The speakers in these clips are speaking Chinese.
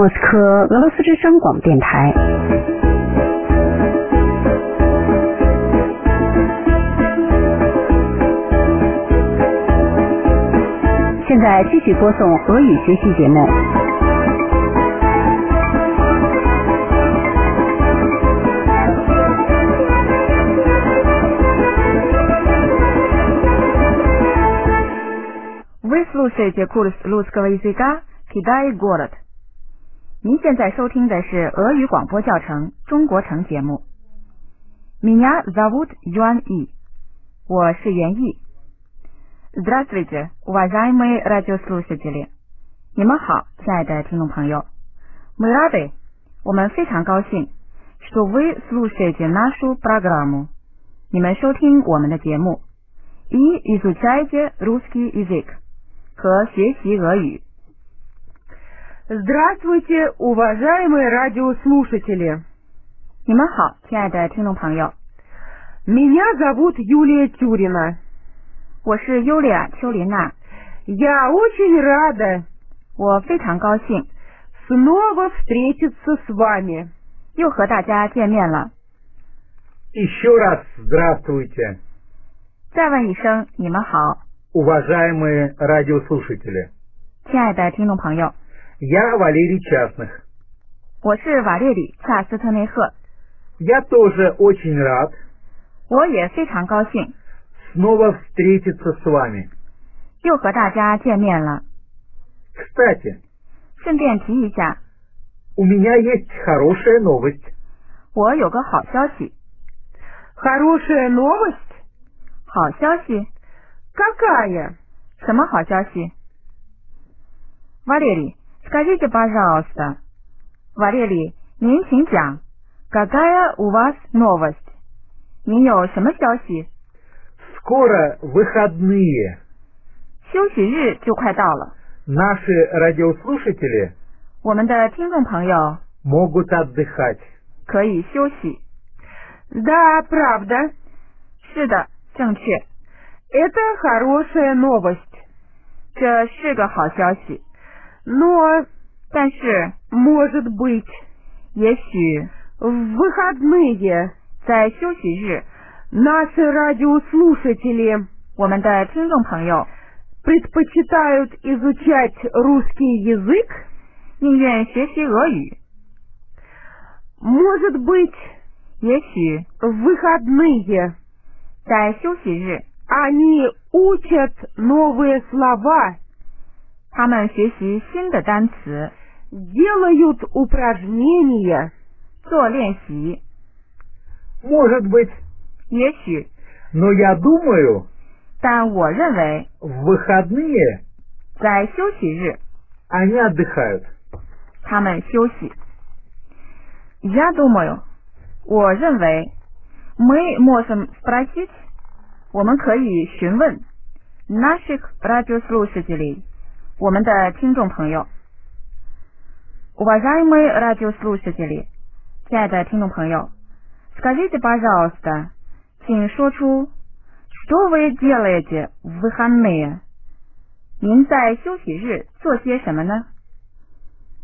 莫斯科俄罗斯之声广播电台。现在继续播送俄语学习节目。Вы слушаете курс русского языка «Китай город». 您现在收听的是俄语广播教程中国城节目。Меня зовут Юан И，我是袁毅。Здравствуйте, уважаемые радиослушатели。你们好，亲爱的听众朋友。Мы рады，我们非常高兴，что вы слушаете нашу программу。你们收听我们的节目，и изучаете русский язык，和学习俄语。 Здравствуйте, уважаемые радиослушатели! 你们好，亲爱的听众朋友， Меня зовут Юлия Тюрина. 我是尤利亚·丘琳娜， Я очень рада 我非常高兴 снова встретиться с вами. 又和大家见面了。 Еще раз здравствуйте, 再问一声，你们好， уважаемые радиослушатели. 亲爱的听众朋友， Я Валерий Частных. 我是瓦列里·恰斯特内赫， Я тоже очень рад 我也非常高兴 снова встретиться с вами. 又和大家见面了。 Кстати, 顺便提一下， у меня есть хорошая новость. 我有个好消息， Хорошая новость? 好消息， Какая? 什么好消息？瓦列里 ，скажите пожалуйста，瓦列里，您请讲，какая у вас новость？您有什么消息？ Скоро выходные. 休息日就快到了， Наши радиослушатели 我们的听众朋友 могут отдыхать. 可以休息。 Да, правда. 是的，正确， Это хорошая новость. 这是个好消息。 Но, 但是， может быть, 也许 в выходные 在休息日， наши радиослушатели 我们的听众朋友 предпочитают изучать русский язык, 宁愿学习俄语。 может быть, 也许 в выходные 在休息日， они учат новые слова, 他们学习新的单词， делают упражнения, 做练习。 Может быть, 也许， но я думаю, 但我认为 в выходные 在休息日， они отдыхают. 他们休息。Я думаю，我认为，мы можем спросить，我们可以询问 наших радиослушателей， 我们的听众朋友。Уважаемые радиослушатели，亲爱的听众朋友，скажите пожалуйста，请说出，что вы делаете в выходные？您在休息日做些什么呢？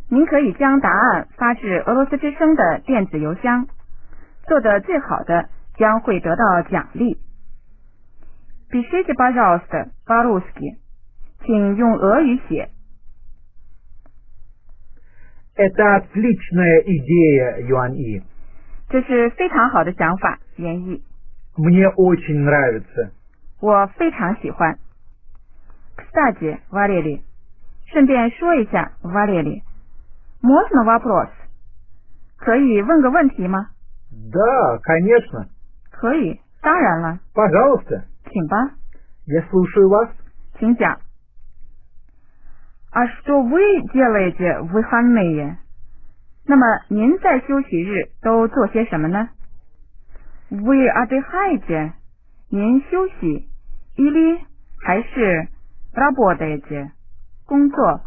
您可以将答案发至俄罗斯之声的电子邮箱，做的最好的将会得到奖励。Пишите, пожалуйста, по-русски， 请用俄语写。 Это отличная идея, Юан И. 这是非常好的想法，袁毅， Мне очень нравится. 我非常喜欢。Кстати, Валерий，顺便说一下，Валерий。Можно вопрос？可以问个问题吗？ Да, конечно. 可以，当然了， Пожалуйста. 请吧， Я слушаю вас. 请讲。 А что вы делаете в выходные？那么您在休息日都做些什么呢？Вы отдыхаете？您休息，или 还是 работаете？工作，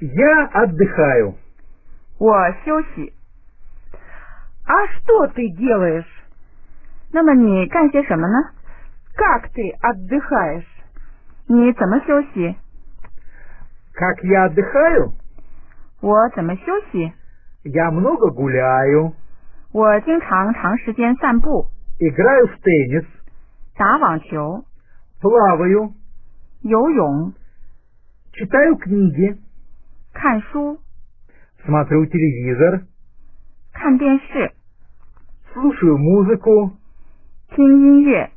Я отдыхаю. 我休息。 А что ты делаешь? 那么你干些什么呢？ Как ты 你怎么休息？ Как я отдыхаю? 我怎么休息？ Я много гуляю, 我经常长时间散步、 играю в теннис, 打网球、 плаваю, 游泳、 читаю книги, 看书、 смотрю телевизор, 看电视、 слушаю музыку. 听音乐。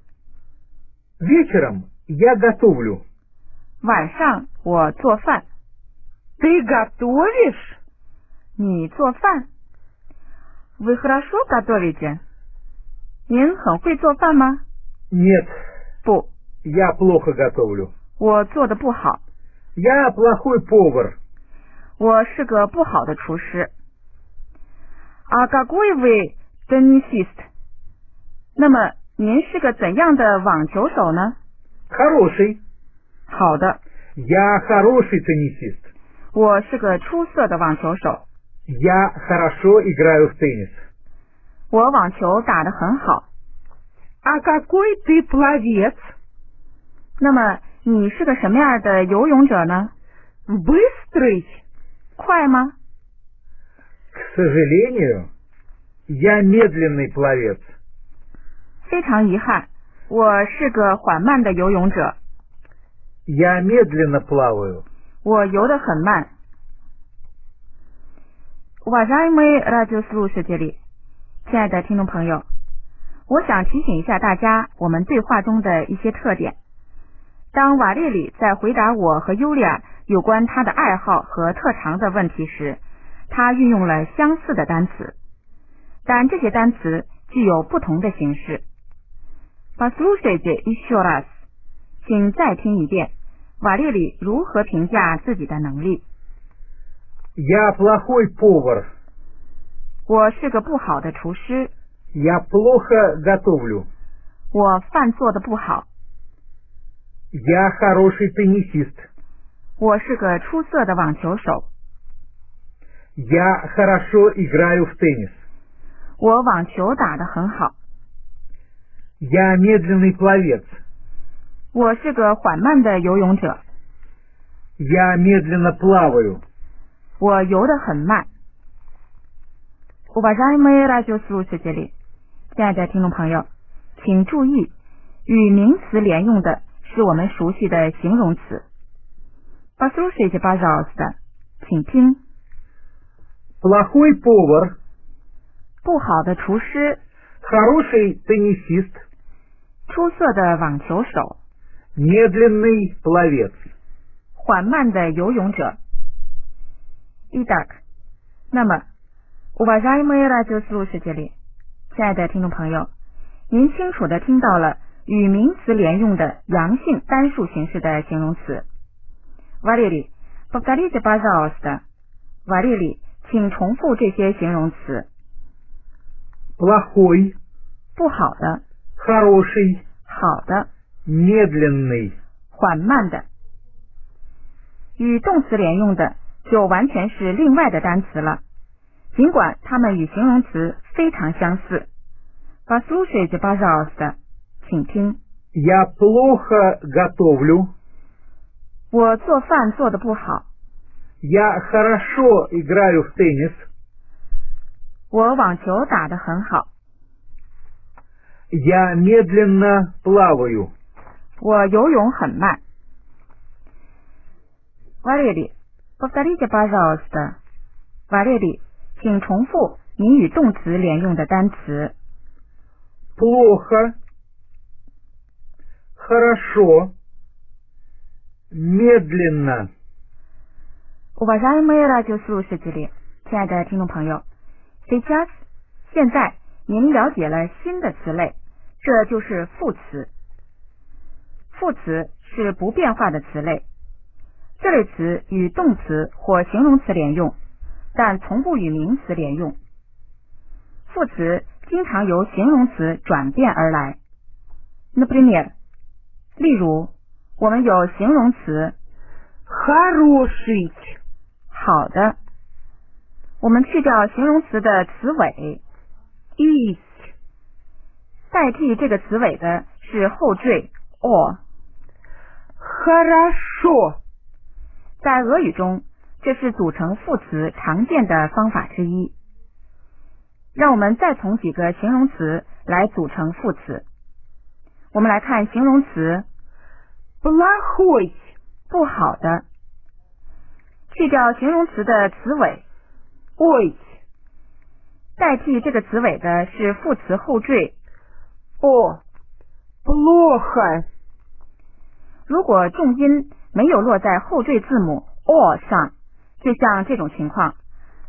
Вечером я готовлю. 晚上 我做饭， Ты готовишь? 你做饭。Вы хорошо готовите？您很会做饭吗？ Нет, 不， я плохо готовлю. 我做的不好， Я плохой повар. 我是个不好的厨师。А какой вы теннисист？那么您是个怎样的网球手呢？ Хороший. 好的， Я хороший теннисист. 我是个出色的网球手， Я хорошо играю в теннис. 我网球打得很好。 А какой ты пловец? 那么你是个什么样的游泳者呢？ Быстрый? 快吗？ К сожалению, я медленный пловец. 非常遗憾，我是个缓慢的游泳者， Я медленно плаваю. 我游得很慢。Уважаемые радиослушатели，亲爱的听众朋友，我想提醒一下大家，我们对话中的一些特点。当瓦列里在回答我和尤利亚有关他的爱好和特长的问题时，他运用了相似的单词，但这些单词具有不同的形式。Послушайте еще раз，请再听一遍 瓦列里如何评价自己的能力。 Я плохой повар. 我是个不好的厨师， Я плохо готовлю. 我饭做的不好， Я хороший теннисист. 我是个出色的网球手， Я хорошо играю в теннис. 我网球打得很好， Я медленный пловец. 我是个缓慢的游泳者， Я медленно плаваю. 我游得很慢。Уважаемые радиослушатели，亲爱的听众朋友，请注意，与名词连用的是我们熟悉的形容词。Послушайте, пожалуйста，请听， Плохой повар. 不好的厨师， Хороший теннисист. 出色的网球手， Медленный пловец. 缓慢的游泳者。Итак，那么，Уважаемые радиослушатели，亲爱的听众朋友，您清楚的听到了与名词连用的阳性单数形式的形容词。Валерий, повторите, пожалуйста。瓦列里，请重复这些形容词： Плохой. 不好的、 Хороший. 好的、 Медленный. 缓慢的。与动词连用的就完全是另外的单词了，尽管它们与形容词非常相似。Послушайте, пожалуйста，请听， Я плохо готовлю. 我做饭做的不好， Я хорошо играю в теннис. 我网球打得很好， Я медленно плаваю. 我游泳很慢。瓦列里，повторите, пожалуйста。瓦列里，请重复你与动词连用的单词。 Плохо. Хорошо. Медленно. Уважаемые радиослушатели，亲爱的听众朋友，сейчас 现在您了解了新的词类，这就是副词。 副词是不变化的词类，这类词与动词或形容词连用，但从不与名词连用。副词经常由形容词转变而来。Например，例如，我们有形容词 Хороший. 好的，我们去掉形容词的词尾 Is. 代替这个词尾的是后缀 or。 Хорошо. 在俄语中， 这是组成副词常见的方法之一。让我们再从几个形容词来组成副词。我们来看形容词 плохой, 不好的，去掉形容词的词尾， ой, 代替这个词尾的是副词后缀。 о, плохо, 如果重音没有落在后缀字母 o 上，就像这种情况，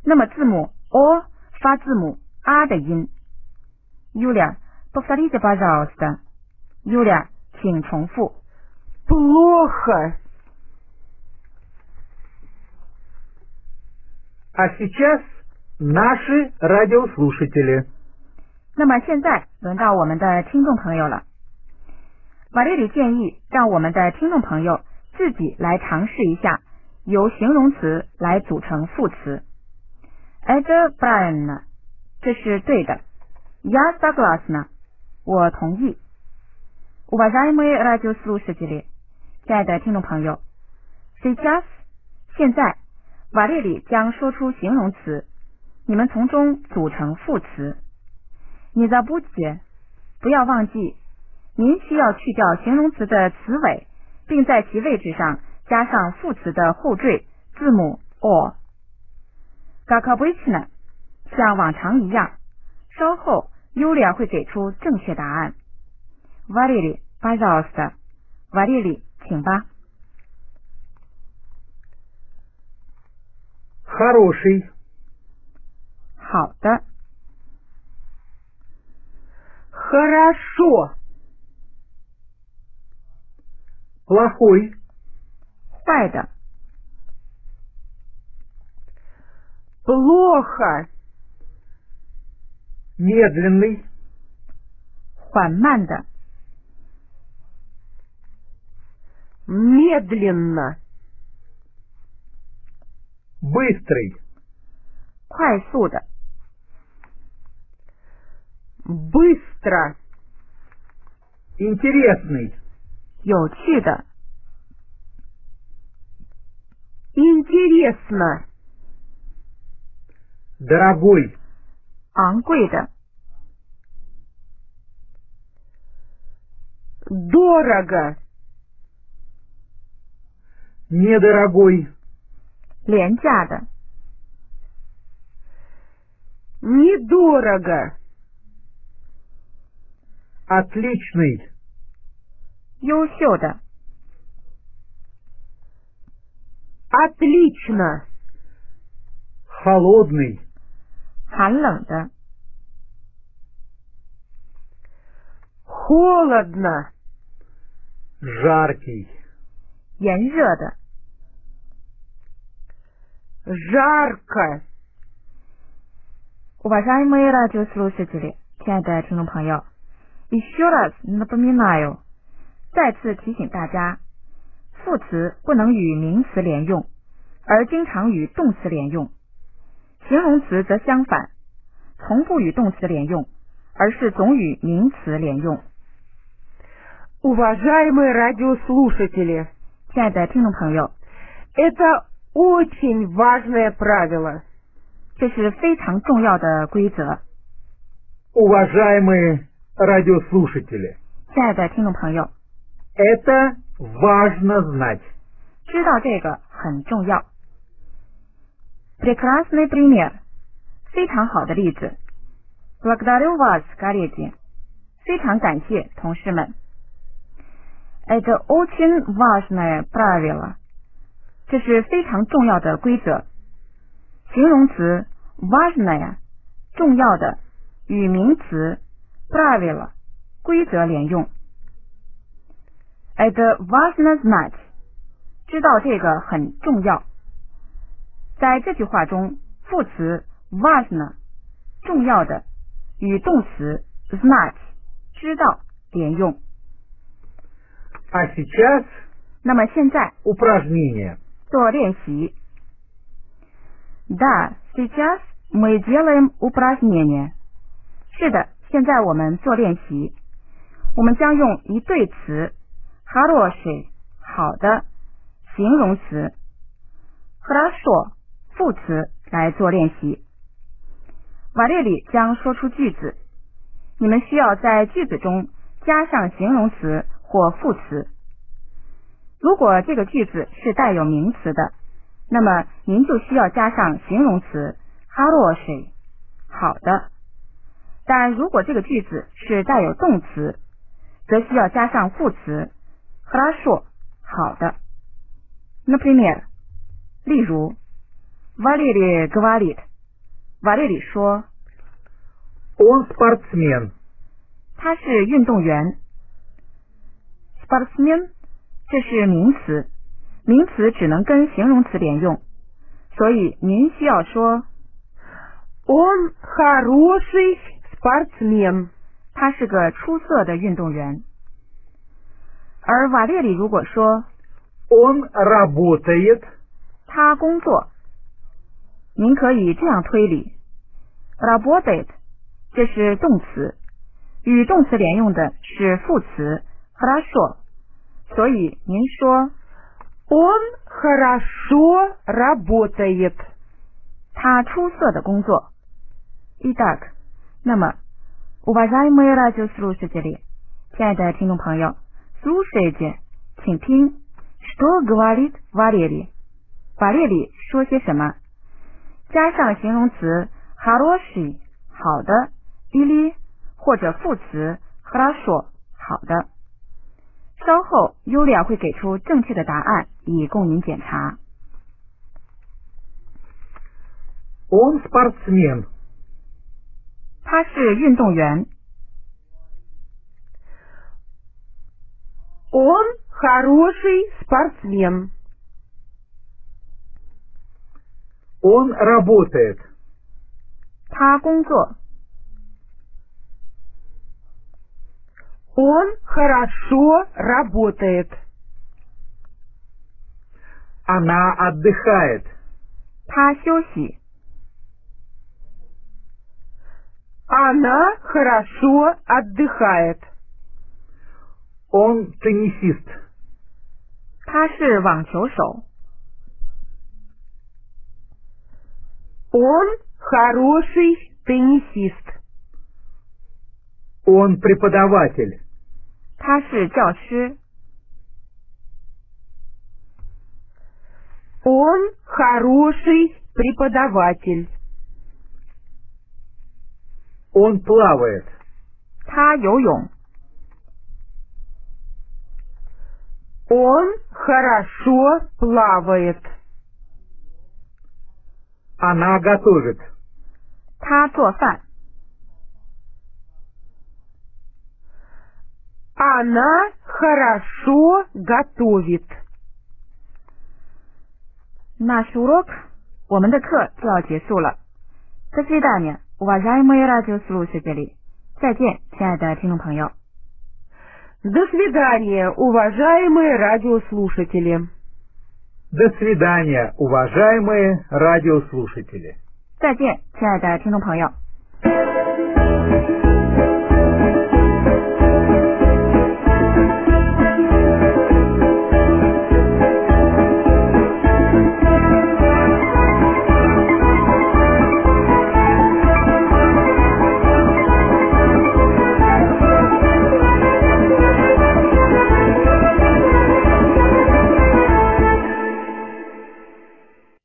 那么字母 o 发字母 r 的音。Yulia, повторите, пожалуйста. Yulia，请重复。 плохо, А сейчас наши радиослушатели. 那么现在轮到我们的听众朋友了。 马列里建议让我们的听众朋友自己来尝试一下，由形容词来组成副词。Это правильно，这是对的。Я согласна，我同意。Уважаемые радиослушатели，亲爱的听众朋友，Сейчас，现在，瓦列里将说出形容词，你们从中组成副词。你在不解，不要忘记， 您需要去掉形容词的词尾，并在其位置上加上副词的后缀字母 o。嘎卡布奇呢？像往常一样，稍后尤利亚会给出正确答案。瓦列里，巴扎奥斯的，瓦列里，请吧。 Хороший, 好的， хорошо, плохой. Сайда. Плохо. Медленный. Фанманда. Медленно. Быстрый. Кайсуда. Быстро. Интересный. 有趣的， интересно, дорогой, 昂贵的， дорого, недорогой, 廉价的， недорого, отличный, 优秀的， отлично, холодный, 寒冷的， холодно, жаркий, 炎热的。 жарко, Уважаемые радиослушатели，亲爱的听众朋友，еще раз напоминаю， 再次提醒大家，副词不能与名词连用，而经常与动词连用；形容词则相反，从不与动词连用，而是总与名词连用。 Уважаемые радиослушатели, 亲爱的听众朋友， это очень важное правило. 这是非常重要的规则。 уважаемые радиослушатели. 亲爱的听众朋友， Это важно знать. 知道这个很重要。Прекрасный пример，非常好的例子。Благодарю вас, коллеги，非常感谢同事们。Это очень важное правило，这是非常重要的规则。形容词 важное 重要的与名词 правило 规则连用。 Это важно знать。知道这个很重要。在这句话中，副词 важно 重要的与动词 знать 知道连用。 А сейчас 那么现在 упражнение. 做练习。Да, сейчас мы делаем упражнение。是的，现在我们做练习。我们将用一对词 哈罗是好的形容词，哈拉索副词来做练习。瓦列里将说出句子，你们需要在句子中加上形容词或副词。如果这个句子是带有名词的，那么您就需要加上形容词哈罗是好的。但如果这个句子是带有动词，则需要加上副词。хорошо 好的。Например，例如，Валерий говорит，瓦列里说， Он спортсмен. 他是运动员。Sportsman 这是名词，名词只能跟形容词连用，所以您需要说 Он хороший спортсмен. 他是个出色的运动员。 而瓦列里如果说 Он работает. 他工作，您可以这样推理：работает 这是动词，与动词连用的是副词 хорошо，所以您说 Он хорошо работает. 他出色的工作。Итак，那么，уважаемые радиослушатели，亲爱的听众朋友 ，слушайте，请听，что говорит Валерий？瓦列里说些什么？加上形容词 хороший 好的，или 或者副词 хорошо 好的。稍后尤利亚会给出正确的答案，以供您检查。 Он спортсмен. 他是运动员， Он хороший спортсмен. Он работает. 他工作， Он хорошо работает. Она отдыхает. 他休息， Она хорошо отдыхает. Он теннисист. 他是网球手， Он хороший теннисист. Он преподаватель. 他是教师， Он хороший преподаватель. Он плавает. 他游泳， Он хорошо плавает. Она готовит. 他做饭， Она хорошо готовит. Наш урок，我们的课就要结束了。До свидания, уважаемые радиослушатели。再见，亲爱的听众朋友。 До свидания, уважаемые радиослушатели. До свидания, уважаемые радиослушатели. 再见，亲爱的听众朋友。